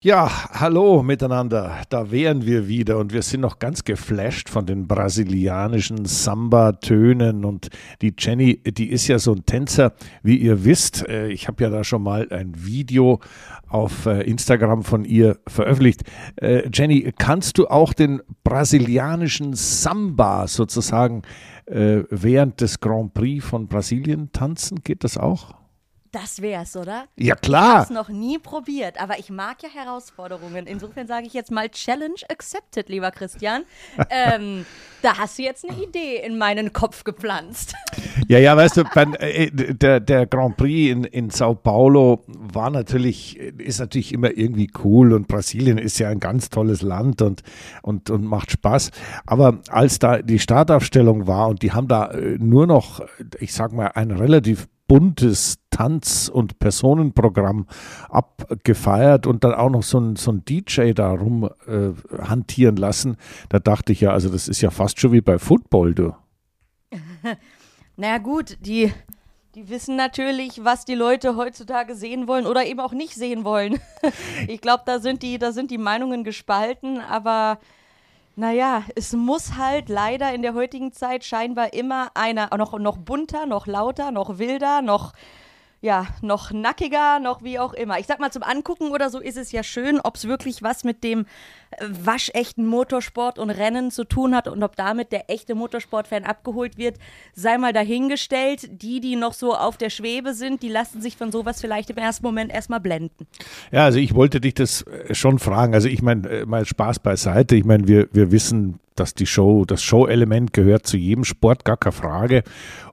Ja, hallo miteinander. Da wären wir wieder und wir sind noch ganz geflasht von den brasilianischen Samba-Tönen und die Jenny, die ist ja so ein Tänzer, wie ihr wisst. Äh, ich habe ja da schon mal ein Video auf äh, Instagram von ihr veröffentlicht. Äh, Jenny, kannst du auch den brasilianischen Samba sozusagen während des Grand Prix von Brasilien tanzen? Geht das auch? Das wär's, oder? Ja, klar. Ich hab's noch nie probiert, aber ich mag ja Herausforderungen. Insofern sage ich jetzt mal Challenge accepted, lieber Christian. ähm, da hast du jetzt eine Idee in meinen Kopf gepflanzt. Ja, ja, weißt du, beim, äh, der, der Grand Prix in, in Sao Paulo war natürlich, ist natürlich immer irgendwie cool und Brasilien ist ja ein ganz tolles Land und, und, und macht Spaß. Aber als da die Startaufstellung war und die haben da äh, nur noch, ich sag mal, ein relativ buntes Tanz- und Personenprogramm abgefeiert und dann auch noch so ein, so ein DJ da rum äh, hantieren lassen. Da dachte ich ja, also das ist ja fast schon wie bei Football, du. naja, gut, die, die wissen natürlich, was die Leute heutzutage sehen wollen oder eben auch nicht sehen wollen. ich glaube, da sind die, da sind die Meinungen gespalten, aber naja, es muss halt leider in der heutigen Zeit scheinbar immer einer noch, noch bunter, noch lauter, noch wilder, noch ja, noch nackiger, noch wie auch immer. Ich sag mal, zum Angucken oder so ist es ja schön, ob es wirklich was mit dem äh, waschechten Motorsport und Rennen zu tun hat und ob damit der echte Motorsportfan abgeholt wird, sei mal dahingestellt. Die, die noch so auf der Schwebe sind, die lassen sich von sowas vielleicht im ersten Moment erstmal blenden. Ja, also ich wollte dich das äh, schon fragen. Also ich meine, äh, mal Spaß beiseite. Ich meine, wir, wir wissen, dass die Show, das Show-Element gehört zu jedem Sport, gar keine Frage.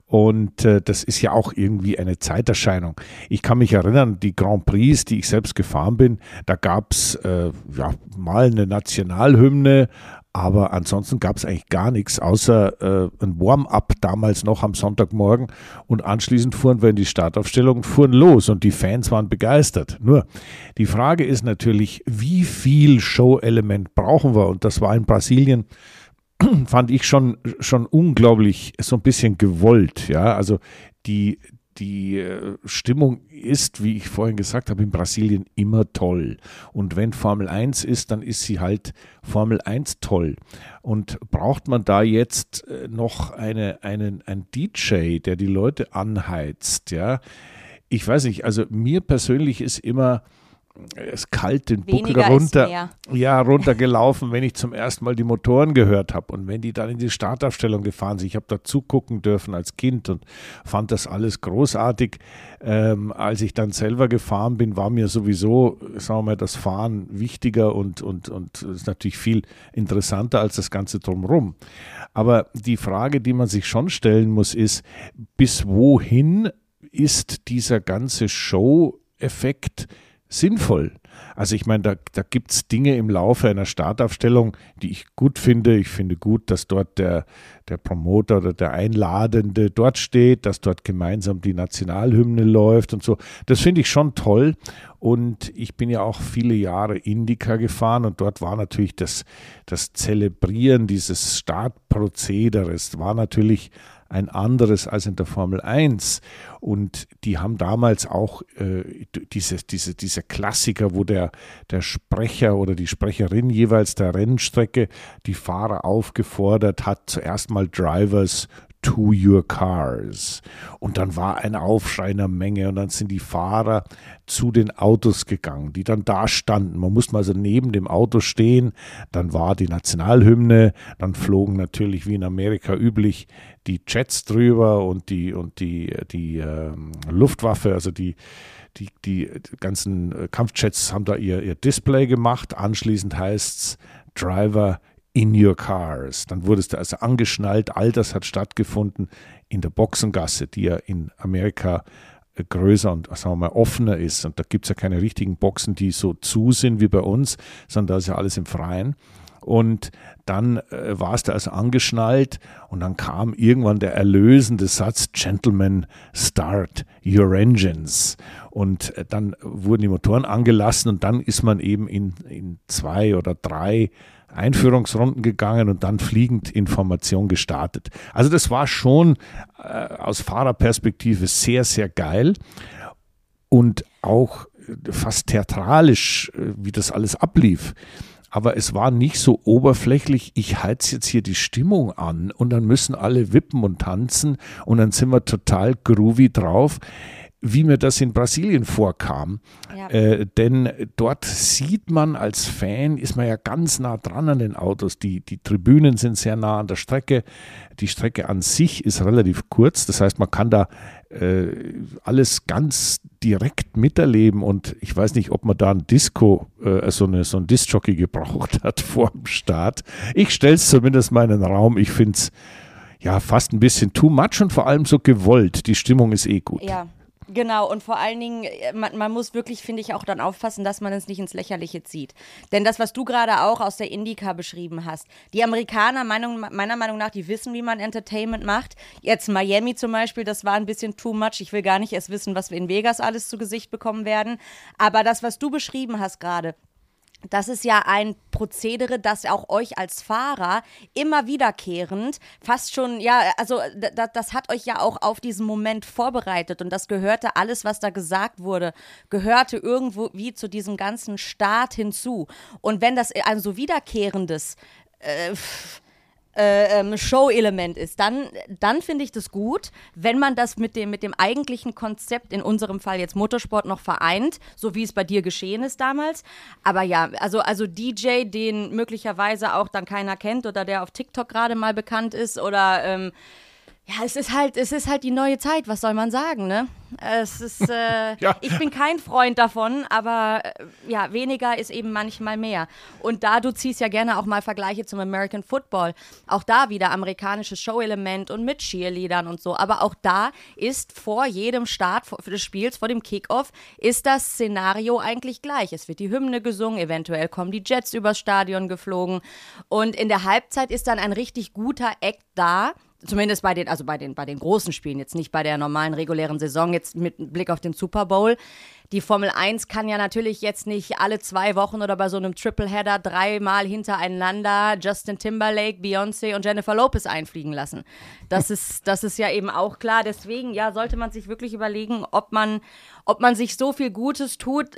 Und äh, das ist ja auch irgendwie eine Zeiterscheinung. Ich kann mich erinnern, die Grand Prix, die ich selbst gefahren bin, da gab es äh, ja, mal eine Nationalhymne, aber ansonsten gab es eigentlich gar nichts, außer äh, ein Warm-up damals noch am Sonntagmorgen. Und anschließend fuhren wir in die Startaufstellung fuhren los und die Fans waren begeistert. Nur die Frage ist natürlich, wie viel Show-Element brauchen wir? Und das war in Brasilien fand ich schon, schon unglaublich so ein bisschen gewollt. Ja, also die, die äh, Stimmung ist, wie ich vorhin gesagt habe, in Brasilien immer toll. Und wenn Formel 1 ist, dann ist sie halt Formel 1 toll. Und braucht man da jetzt äh, noch eine, einen, einen DJ, der die Leute anheizt, ja? Ich weiß nicht, also mir persönlich ist immer es kalt den Buckel runter, ja, runtergelaufen, wenn ich zum ersten Mal die Motoren gehört habe und wenn die dann in die Startaufstellung gefahren sind. Ich habe da zugucken dürfen als Kind und fand das alles großartig. Ähm, als ich dann selber gefahren bin, war mir sowieso, sagen wir mal, das Fahren wichtiger und, und, und ist natürlich viel interessanter als das Ganze drumherum. Aber die Frage, die man sich schon stellen muss, ist, bis wohin ist dieser ganze Show-Effekt sinnvoll. Also ich meine, da, da gibt es Dinge im Laufe einer Startaufstellung, die ich gut finde. Ich finde gut, dass dort der, der Promoter oder der Einladende dort steht, dass dort gemeinsam die Nationalhymne läuft und so. Das finde ich schon toll. Und ich bin ja auch viele Jahre Indica gefahren und dort war natürlich das, das Zelebrieren dieses Startprozederes, war natürlich ein anderes als in der Formel 1. Und die haben damals auch äh, diese, diese, diese Klassiker, wo der, der Sprecher oder die Sprecherin jeweils der Rennstrecke die Fahrer aufgefordert hat, zuerst mal Drivers to your cars. Und dann war ein Aufschrei in der Menge und dann sind die Fahrer zu den Autos gegangen, die dann da standen. Man musste also neben dem Auto stehen. Dann war die Nationalhymne. Dann flogen natürlich wie in Amerika üblich die Jets drüber und die, und die, die ähm, Luftwaffe, also die, die, die ganzen Kampfjets haben da ihr, ihr Display gemacht. Anschließend heißt es Driver in your cars. Dann wurdest du also angeschnallt. All das hat stattgefunden in der Boxengasse, die ja in Amerika äh, größer und sagen wir mal offener ist. Und da gibt es ja keine richtigen Boxen, die so zu sind wie bei uns, sondern da ist ja alles im Freien. Und dann äh, warst du also angeschnallt und dann kam irgendwann der erlösende Satz, Gentlemen, start your engines. Und äh, dann wurden die Motoren angelassen und dann ist man eben in, in zwei oder drei Einführungsrunden gegangen und dann fliegend Information gestartet. Also das war schon äh, aus Fahrerperspektive sehr, sehr geil und auch fast theatralisch, äh, wie das alles ablief. Aber es war nicht so oberflächlich, ich heiz jetzt hier die Stimmung an und dann müssen alle wippen und tanzen und dann sind wir total groovy drauf wie mir das in Brasilien vorkam. Ja. Äh, denn dort sieht man als Fan, ist man ja ganz nah dran an den Autos. Die, die Tribünen sind sehr nah an der Strecke. Die Strecke an sich ist relativ kurz. Das heißt, man kann da äh, alles ganz direkt miterleben. Und ich weiß nicht, ob man da ein Disco, äh, so, eine, so ein Disc-Jockey gebraucht hat vor dem Start. Ich stelle es zumindest mal in den Raum. Ich finde es ja fast ein bisschen too much und vor allem so gewollt. Die Stimmung ist eh gut. Ja. Genau, und vor allen Dingen, äh, man, man muss wirklich, finde ich, auch dann aufpassen, dass man es nicht ins Lächerliche zieht. Denn das, was du gerade auch aus der Indica beschrieben hast, die Amerikaner, Meinung, meiner Meinung nach, die wissen, wie man Entertainment macht. Jetzt Miami zum Beispiel, das war ein bisschen too much. Ich will gar nicht erst wissen, was wir in Vegas alles zu Gesicht bekommen werden. Aber das, was du beschrieben hast gerade, das ist ja ein Prozedere, das auch euch als Fahrer immer wiederkehrend, fast schon, ja, also das, hat euch ja auch auf diesen Moment vorbereitet und das gehörte, alles, was da gesagt wurde, gehörte irgendwo wie zu diesem ganzen Start hinzu. Und wenn das ein so wiederkehrendes äh, äh, ähm, Show-Element ist, dann, dann finde ich das gut, wenn man das mit dem, mit dem eigentlichen Konzept, in unserem Fall jetzt Motorsport, noch vereint, so wie es bei dir geschehen ist damals. Aber ja, also, also DJ, den möglicherweise auch dann keiner kennt oder der auf TikTok gerade mal bekannt ist oder ähm, ja, es ist halt, es ist halt die neue Zeit, was soll man sagen, ne? Es ist, äh, ja. ich bin kein Freund davon, aber äh, ja, weniger ist eben manchmal mehr. Und da, du ziehst ja gerne auch mal Vergleiche zum American Football. Auch da wieder amerikanisches Show-Element und mit Cheerleadern und so. Aber auch da ist vor jedem Start des Spiels, vor dem Kickoff, ist das Szenario eigentlich gleich. Es wird die Hymne gesungen, eventuell kommen die Jets übers Stadion geflogen. Und in der Halbzeit ist dann ein richtig guter Act da zumindest bei den, also bei den, bei den großen Spielen, jetzt nicht bei der normalen regulären Saison, jetzt mit Blick auf den Super Bowl. Die Formel 1 kann ja natürlich jetzt nicht alle zwei Wochen oder bei so einem Tripleheader dreimal hintereinander Justin Timberlake, Beyoncé und Jennifer Lopez einfliegen lassen. Das ist, das ist ja eben auch klar. Deswegen, ja, sollte man sich wirklich überlegen, ob man, ob man sich so viel Gutes tut,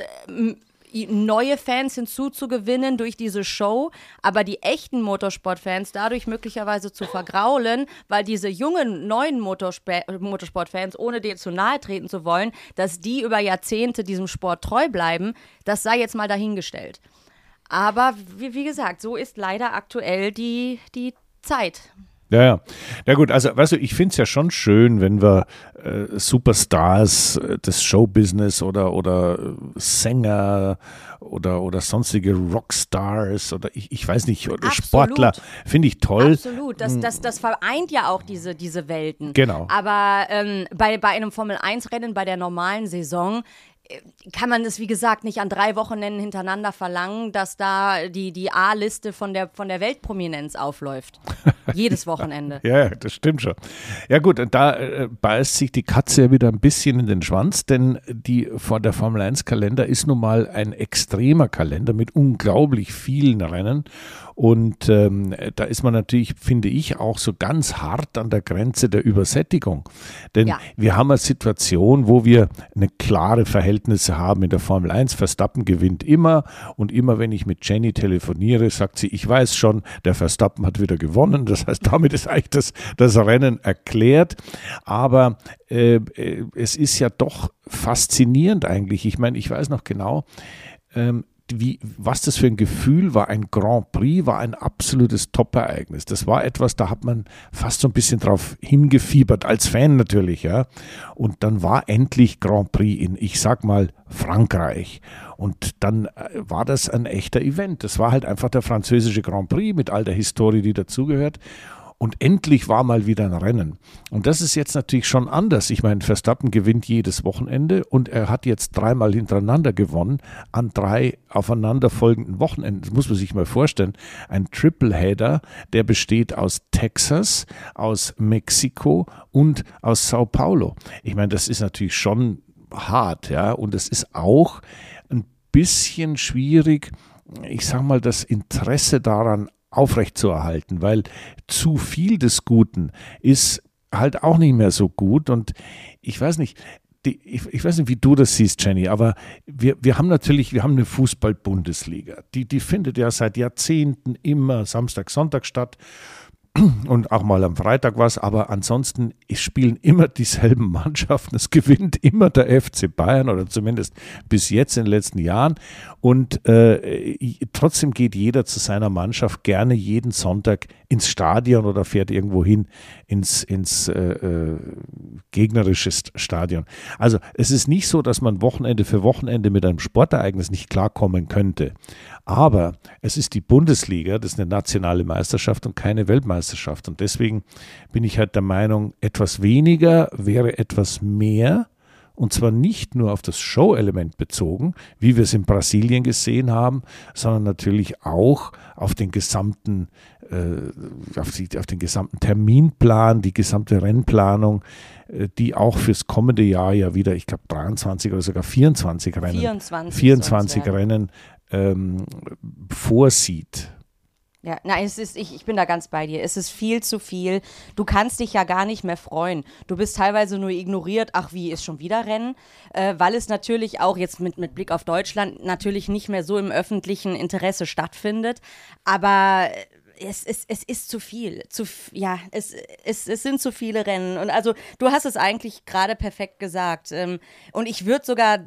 neue Fans hinzuzugewinnen durch diese Show, aber die echten Motorsportfans dadurch möglicherweise zu vergraulen, weil diese jungen neuen Motorsp Motorsportfans, ohne dir zu nahe treten zu wollen, dass die über Jahrzehnte diesem Sport treu bleiben, das sei jetzt mal dahingestellt. Aber wie, wie gesagt, so ist leider aktuell die, die Zeit. Ja, ja. Na gut, also weißt du, ich finde es ja schon schön, wenn wir äh, Superstars äh, des Showbusiness oder, oder äh, Sänger oder, oder sonstige Rockstars oder ich, ich weiß nicht, oder Sportler, finde ich toll. Absolut, das, hm. das, das vereint ja auch diese, diese Welten. Genau. Aber ähm, bei, bei einem Formel-1-Rennen, bei der normalen Saison, kann man es, wie gesagt, nicht an drei Wochenenden hintereinander verlangen, dass da die, die A-Liste von der, von der Weltprominenz aufläuft. Jedes Wochenende. ja, das stimmt schon. Ja gut, und da äh, beißt sich die Katze ja wieder ein bisschen in den Schwanz, denn die vor der Formel 1 Kalender ist nun mal ein extremer Kalender mit unglaublich vielen Rennen und ähm, da ist man natürlich, finde ich, auch so ganz hart an der Grenze der Übersättigung. Denn ja. wir haben eine Situation, wo wir eine klare Verhältnisse haben in der Formel 1. Verstappen gewinnt immer und immer wenn ich mit Jenny telefoniere, sagt sie, ich weiß schon, der Verstappen hat wieder gewonnen. Das heißt, damit ist eigentlich das, das Rennen erklärt. Aber äh, äh es ist ja doch faszinierend eigentlich. Ich meine, ich weiß noch genau, ähm, wie, was das für ein Gefühl war. Ein Grand Prix war ein absolutes Top-Ereignis. Das war etwas, da hat man fast so ein bisschen drauf hingefiebert, als Fan natürlich, ja. Und dann war endlich Grand Prix in, ich sag mal, Frankreich. Und dann äh, war das ein echter Event. Das war halt einfach der französische Grand Prix mit all der Historie, die dazugehört. Und endlich war mal wieder ein Rennen. Und das ist jetzt natürlich schon anders. Ich meine, Verstappen gewinnt jedes Wochenende und er hat jetzt dreimal hintereinander gewonnen an drei aufeinanderfolgenden Wochenenden. Das muss man sich mal vorstellen. Ein Tripleheader, der besteht aus Texas, aus Mexiko und aus Sao Paulo. Ich meine, das ist natürlich schon hart, ja. Und es ist auch ein bisschen schwierig, ich sage mal, das Interesse daran aufrechtzuerhalten, weil zu viel des Guten ist halt auch nicht mehr so gut. Und ich weiß nicht, die, ich, ich, weiß nicht, wie du das siehst, Jenny, aber wir, wir haben natürlich, wir haben eine Fußball-Bundesliga. Die, die findet ja seit Jahrzehnten immer Samstag, Sonntag statt und auch mal am Freitag was, aber ansonsten spielen immer dieselben Mannschaften. Es gewinnt immer der FC Bayern oder zumindest bis jetzt in den letzten Jahren. Und äh, trotzdem geht jeder zu seiner Mannschaft gerne jeden Sonntag ins Stadion oder fährt irgendwo hin ins, ins äh, äh, gegnerische Stadion. Also es ist nicht so, dass man Wochenende für Wochenende mit einem Sportereignis nicht klarkommen könnte. Aber es ist die Bundesliga, das ist eine nationale Meisterschaft und keine Weltmeisterschaft. Und deswegen bin ich halt der Meinung, etwas weniger wäre etwas mehr. Und zwar nicht nur auf das Show-Element bezogen, wie wir es in Brasilien gesehen haben, sondern natürlich auch auf den gesamten, äh, auf, die, auf, den gesamten Terminplan, die gesamte Rennplanung, äh, die auch fürs kommende Jahr ja wieder, ich glaube, 23 oder sogar 24 Rennen, 24, 24 Rennen ähm, vorsieht. Ja, nein, es ist, ich, ich bin da ganz bei dir. Es ist viel zu viel. Du kannst dich ja gar nicht mehr freuen. Du bist teilweise nur ignoriert, ach, wie ist schon wieder Rennen? Äh, weil es natürlich auch jetzt mit, mit Blick auf Deutschland natürlich nicht mehr so im öffentlichen Interesse stattfindet. Aber es, es, es ist zu viel. Zu, ja, es, es, es sind zu viele Rennen. Und also, du hast es eigentlich gerade perfekt gesagt. Ähm, und ich würde sogar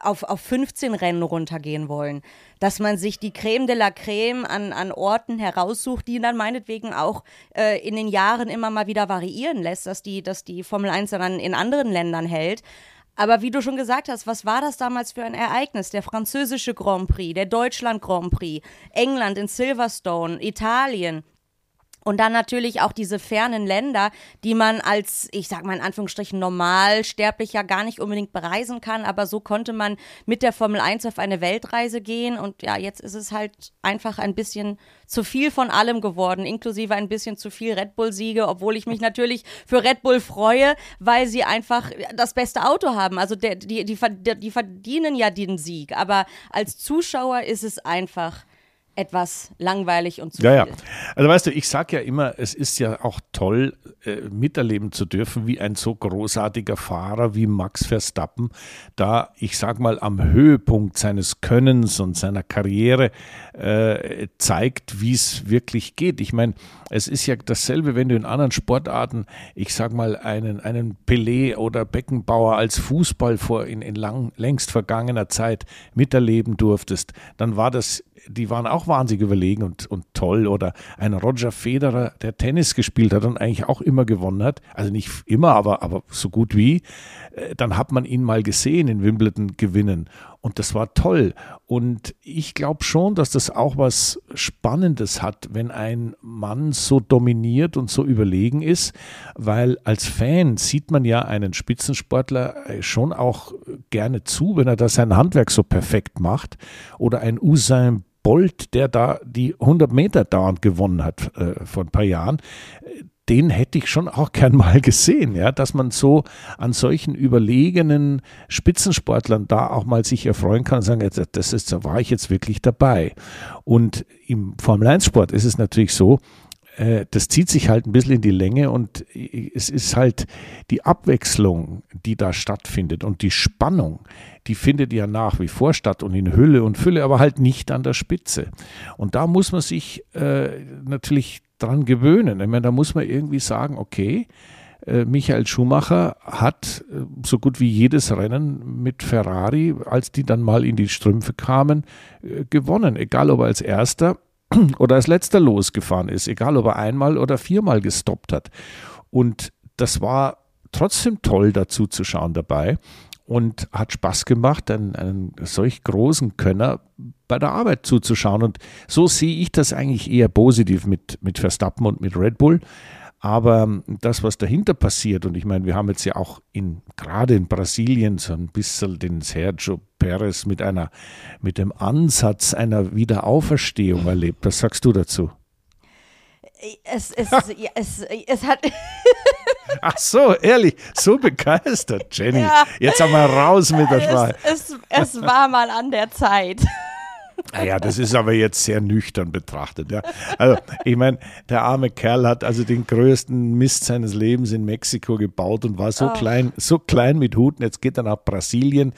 auf, auf 15 Rennen runtergehen wollen. Dass man sich die Creme de la Creme an, an Orten heraussucht, die dann meinetwegen auch äh, in den Jahren immer mal wieder variieren lässt, dass die, dass die Formel 1 dann in anderen Ländern hält. Aber wie du schon gesagt hast, was war das damals für ein Ereignis? Der französische Grand Prix, der Deutschland Grand Prix, England in Silverstone, Italien. Und dann natürlich auch diese fernen Länder, die man als, ich sag mal in Anführungsstrichen, Normalsterblicher gar nicht unbedingt bereisen kann. Aber so konnte man mit der Formel 1 auf eine Weltreise gehen. Und ja, jetzt ist es halt einfach ein bisschen zu viel von allem geworden, inklusive ein bisschen zu viel Red Bull-Siege, obwohl ich mich natürlich für Red Bull freue, weil sie einfach das beste Auto haben. Also die, die, die verdienen ja den Sieg. Aber als Zuschauer ist es einfach etwas langweilig und zu ja, viel. Ja, also weißt du, ich sage ja immer, es ist ja auch toll, äh, miterleben zu dürfen, wie ein so großartiger Fahrer wie Max Verstappen da, ich sag mal, am Höhepunkt seines Könnens und seiner Karriere äh, zeigt, wie es wirklich geht. Ich meine, es ist ja dasselbe, wenn du in anderen Sportarten, ich sag mal, einen, einen Pelé oder Beckenbauer als Fußball vor in, in lang, längst vergangener Zeit miterleben durftest, dann war das die waren auch wahnsinnig überlegen und, und toll. Oder ein Roger Federer, der Tennis gespielt hat und eigentlich auch immer gewonnen hat. Also nicht immer, aber, aber so gut wie. Äh, dann hat man ihn mal gesehen in Wimbledon gewinnen. Und das war toll. Und ich glaube schon, dass das auch was Spannendes hat, wenn ein Mann so dominiert und so überlegen ist, weil als Fan sieht man ja einen Spitzensportler äh, schon auch gerne zu, wenn er da sein Handwerk so perfekt macht. Oder ein Usain Bolt, der da die 100 Meter dauernd gewonnen hat äh, vor ein paar Jahren, den hätte ich schon auch gern mal gesehen, ja, dass man so an solchen überlegenen Spitzensportlern da auch mal sich erfreuen kann und sagen, das ist, da war ich jetzt wirklich dabei. Und im Formel 1 Sport ist es natürlich so, das zieht sich halt ein bisschen in die Länge und es ist halt die Abwechslung, die da stattfindet und die Spannung, die findet ja nach wie vor statt und in Hülle und Fülle, aber halt nicht an der Spitze. Und da muss man sich äh, natürlich dran gewöhnen. Ich meine, da muss man irgendwie sagen, okay, äh, Michael Schumacher hat äh, so gut wie jedes Rennen mit Ferrari, als die dann mal in die Strümpfe kamen, äh, gewonnen. Egal ob als erster oder als letzter losgefahren ist, egal ob er einmal oder viermal gestoppt hat. Und das war trotzdem toll dazu zu schauen dabei und hat Spaß gemacht, einen, einen solch großen Könner bei der Arbeit zuzuschauen. Und so sehe ich das eigentlich eher positiv mit, mit Verstappen und mit Red Bull. Aber das, was dahinter passiert, und ich meine, wir haben jetzt ja auch in, gerade in Brasilien so ein bisschen den Sergio Perez mit einer, mit dem Ansatz einer Wiederauferstehung erlebt. Was sagst du dazu? Es, es, es, es hat. Ach so, ehrlich, so begeistert, Jenny. Ja. Jetzt haben wir raus mit der Sprache. Es, es, es war mal an der Zeit. Naja, das ist aber jetzt sehr nüchtern betrachtet. Ja. Also, ich meine, der arme Kerl hat also den größten Mist seines Lebens in Mexiko gebaut und war so oh. klein, so klein mit Huten. Jetzt geht er nach Brasilien.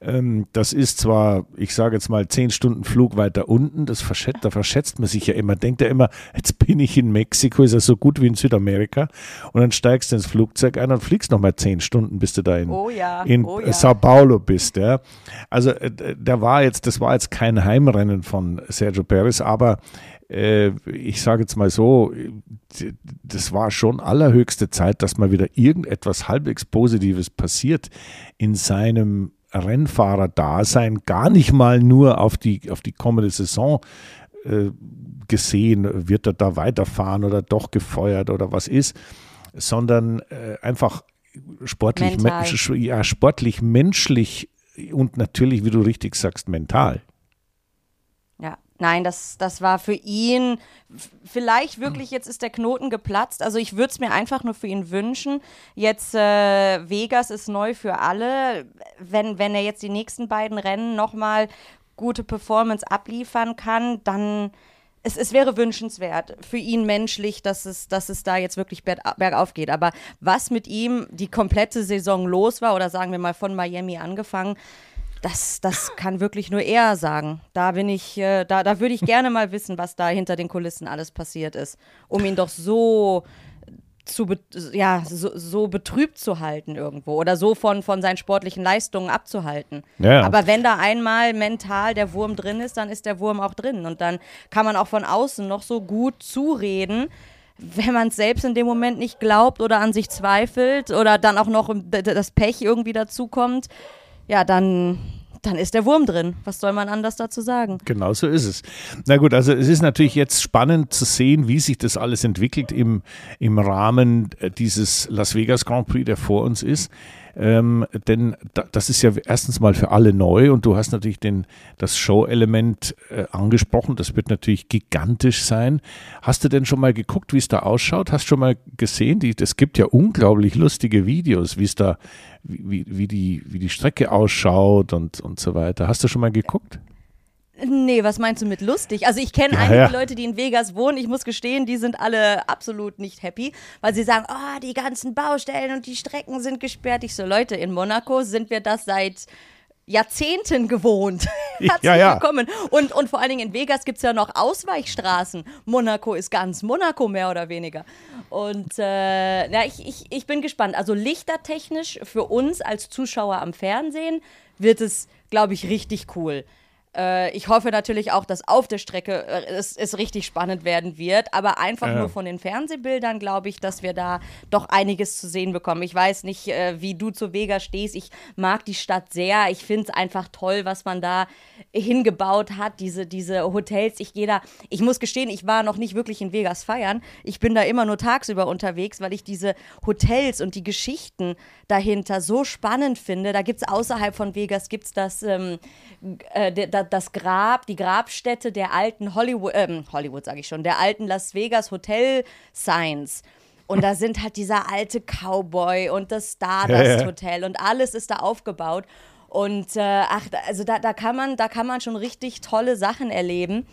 Ähm, das ist zwar, ich sage jetzt mal, zehn Stunden Flug weiter unten. Das verschätzt, da verschätzt man sich ja immer. Denkt er immer, jetzt bin ich in Mexiko, ist er so gut wie in Südamerika. Und dann steigst du ins Flugzeug ein und fliegst nochmal zehn Stunden, bis du da in, oh ja, in oh ja. Sao Paulo bist. Ja. Also, äh, der war jetzt, das war jetzt kein Heimrennen Rennen von Sergio Perez, aber äh, ich sage jetzt mal so, das war schon allerhöchste Zeit, dass mal wieder irgendetwas halbwegs Positives passiert in seinem Rennfahrer-Dasein, gar nicht mal nur auf die, auf die kommende Saison äh, gesehen, wird er da weiterfahren oder doch gefeuert oder was ist, sondern äh, einfach sportlich, ja, sportlich, menschlich und natürlich, wie du richtig sagst, mental. Nein, das, das war für ihn vielleicht wirklich, jetzt ist der Knoten geplatzt. Also ich würde es mir einfach nur für ihn wünschen. Jetzt äh, Vegas ist neu für alle. Wenn, wenn er jetzt die nächsten beiden Rennen nochmal gute Performance abliefern kann, dann es, es wäre wünschenswert für ihn menschlich, dass es, dass es da jetzt wirklich bergauf geht. Aber was mit ihm die komplette Saison los war, oder sagen wir mal von Miami angefangen, das, das kann wirklich nur er sagen. Da bin ich, äh, da, da würde ich gerne mal wissen, was da hinter den Kulissen alles passiert ist, um ihn doch so zu ja, so, so, betrübt zu halten irgendwo oder so von, von seinen sportlichen Leistungen abzuhalten. Ja. Aber wenn da einmal mental der Wurm drin ist, dann ist der Wurm auch drin. Und dann kann man auch von außen noch so gut zureden, wenn man es selbst in dem Moment nicht glaubt oder an sich zweifelt oder dann auch noch das Pech irgendwie dazukommt ja, dann, dann ist der Wurm drin. Was soll man anders dazu sagen? Genau so ist es. Na gut, also es ist natürlich jetzt spannend zu sehen, wie sich das alles entwickelt im, im Rahmen äh, dieses Las Vegas Grand Prix, der vor uns ist. Ähm, denn da, das ist ja erstens mal für alle neu und du hast natürlich den, das Show-Element äh, angesprochen. Das wird natürlich gigantisch sein. Hast du denn schon mal geguckt, wie es da ausschaut? Hast du schon mal gesehen? Es gibt ja unglaublich lustige Videos, wie es da, wie, wie, die, wie die Strecke ausschaut und, und so weiter. Hast du schon mal geguckt? Nee, was meinst du mit lustig? Also ich kenne ja, einige ja. Leute, die in Vegas wohnen. Ich muss gestehen, die sind alle absolut nicht happy, weil sie sagen, oh, die ganzen Baustellen und die Strecken sind gesperrt. Ich so, Leute, in Monaco sind wir das seit Jahrzehnten gewohnt. Herzlich ja, ja. willkommen. Und, und vor allen Dingen in Vegas gibt es ja noch Ausweichstraßen. Monaco ist ganz Monaco mehr oder weniger. Und äh, ja, ich, ich, ich bin gespannt. Also lichtertechnisch für uns als Zuschauer am Fernsehen wird es, glaube ich, richtig cool. Äh, ich hoffe natürlich auch, dass auf der Strecke äh, es, es, richtig spannend werden wird. Aber einfach ja. nur von den Fernsehbildern glaube ich, dass wir da doch einiges zu sehen bekommen. Ich weiß nicht, äh, wie du zu Vega stehst. Ich mag die Stadt sehr. Ich finde es einfach toll, was man da hingebaut hat. Diese, diese Hotels. Ich gehe da, ich muss gestehen, ich war noch nicht wirklich in Vegas feiern. Ich bin da immer nur tagsüber unterwegs, weil ich diese Hotels und die Geschichten dahinter so spannend finde. Da gibt es außerhalb von Vegas gibt's das, ähm, äh, das Grab, die Grabstätte der alten Hollywood, ähm, Hollywood sage ich schon, der alten Las Vegas Hotel Signs. Und da sind halt dieser alte Cowboy und das Stardust Hotel ja. und alles ist da aufgebaut. Und äh, ach, also da, da, kann man, da kann man schon richtig tolle Sachen erleben.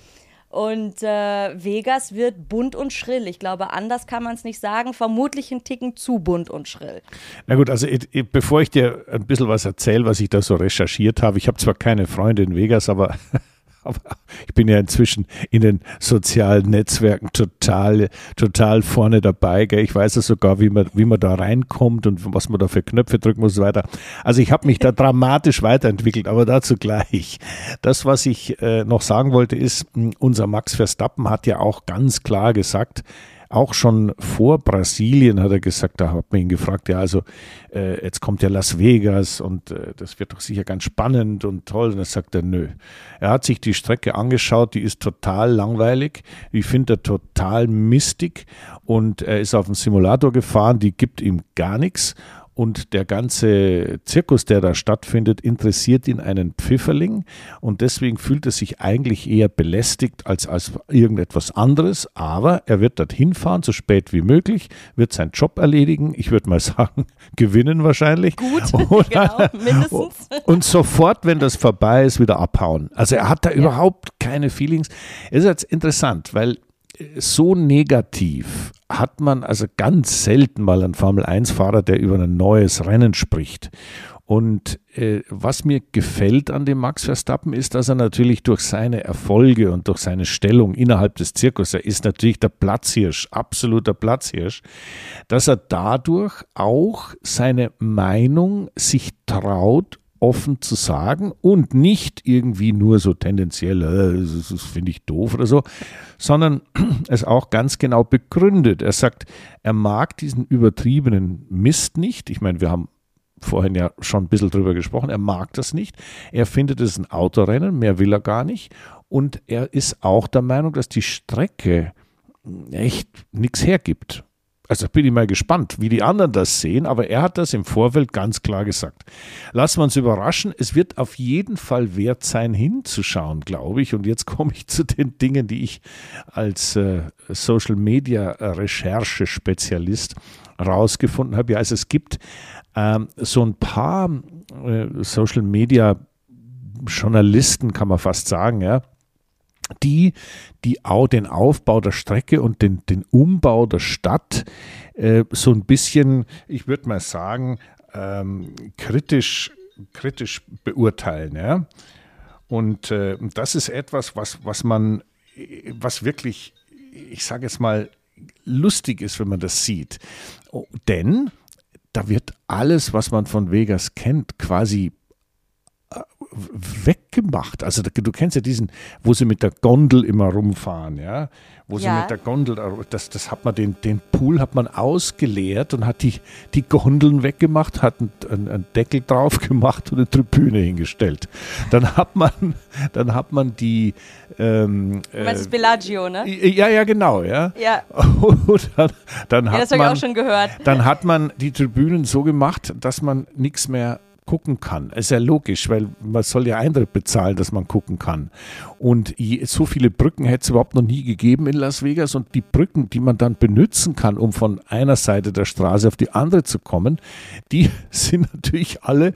Und äh, Vegas wird bunt und schrill. Ich glaube, anders kann man es nicht sagen. Vermutlich ein Ticken zu bunt und schrill. Na gut, also ich, ich, bevor ich dir ein bisschen was erzähle, was ich da so recherchiert habe, ich habe zwar keine Freunde in Vegas, aber aber ich bin ja inzwischen in den sozialen Netzwerken total, total vorne dabei. Gell? Ich weiß ja sogar, wie man, wie man da reinkommt und was man da für Knöpfe drücken muss und so weiter. Also ich habe mich da dramatisch weiterentwickelt, aber dazu gleich. Das, was ich äh, noch sagen wollte, ist, unser Max Verstappen hat ja auch ganz klar gesagt, auch schon vor Brasilien hat er gesagt, da hat man ihn gefragt, ja, also äh, jetzt kommt ja Las Vegas und äh, das wird doch sicher ganz spannend und toll. Und dann sagt er, nö. Er hat sich die Strecke angeschaut, die ist total langweilig. Ich finde er total mistig und er ist auf dem Simulator gefahren, die gibt ihm gar nichts. Und der ganze Zirkus, der da stattfindet, interessiert ihn einen Pfifferling und deswegen fühlt er sich eigentlich eher belästigt als als irgendetwas anderes, aber er wird dorthin fahren, so spät wie möglich, wird seinen Job erledigen, ich würde mal sagen, gewinnen wahrscheinlich. Gut, und, genau, mindestens. Und sofort, wenn das vorbei ist, wieder abhauen. Also er hat da ja. überhaupt keine Feelings. Es ist jetzt interessant, weil so negativ hat man also ganz selten mal einen Formel-1-Fahrer, der über ein neues Rennen spricht. Und äh, was mir gefällt an dem Max Verstappen ist, dass er natürlich durch seine Erfolge und durch seine Stellung innerhalb des Zirkus, er ist natürlich der Platzhirsch, absoluter Platzhirsch, dass er dadurch auch seine Meinung sich traut offen zu sagen und nicht irgendwie nur so tendenziell, äh, das, das finde ich doof oder so, sondern es auch ganz genau begründet. Er sagt, er mag diesen übertriebenen Mist nicht. Ich meine, wir haben vorhin ja schon ein bisschen drüber gesprochen. Er mag das nicht. Er findet es ein Autorennen, mehr will er gar nicht. Und er ist auch der Meinung, dass die Strecke echt nichts hergibt. Also bin ich mal gespannt, wie die anderen das sehen, aber er hat das im Vorfeld ganz klar gesagt. Lassen wir uns überraschen. Es wird auf jeden Fall wert sein, hinzuschauen, glaube ich. Und jetzt komme ich zu den Dingen, die ich als äh, Social Media Recherche-Spezialist rausgefunden habe. Ja, also es gibt ähm, so ein paar äh, Social Media Journalisten, kann man fast sagen, ja, die, die auch den Aufbau der Strecke und den, den Umbau der Stadt äh, so ein bisschen, ich würde mal sagen, ähm, kritisch, kritisch beurteilen. Ja? Und äh, das ist etwas, was, was man, was wirklich, ich sage jetzt mal, lustig ist, wenn man das sieht. Oh, denn da wird alles, was man von Vegas kennt, quasi weggemacht. Also du kennst ja diesen, wo sie mit der Gondel immer rumfahren, ja, wo ja. sie mit der Gondel, das, das hat man den, den Pool hat man ausgeleert und hat die, die Gondeln weggemacht, hat einen, einen Deckel drauf gemacht und eine Tribüne hingestellt. Dann hat man, dann hat man die. Ähm, du meinst äh, Bellagio, ne? Ja, ja, genau, ja. Ja. Und dann, dann ja, hat das habe ich auch schon gehört. Dann hat man die Tribünen so gemacht, dass man nichts mehr gucken kann. Ist ja logisch, weil man soll ja Eintritt bezahlen, dass man gucken kann. Und so viele Brücken hätte es überhaupt noch nie gegeben in Las Vegas. Und die Brücken, die man dann benutzen kann, um von einer Seite der Straße auf die andere zu kommen, die sind natürlich alle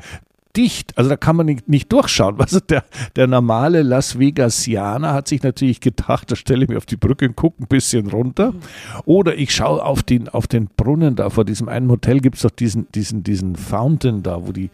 dicht. Also da kann man nicht, nicht durchschauen. Also der, der normale Las Vegasianer hat sich natürlich gedacht, da stelle ich mich auf die Brücke und gucke ein bisschen runter. Oder ich schaue auf den, auf den Brunnen da. Vor diesem einen Hotel gibt es doch diesen, diesen, diesen Fountain da, wo die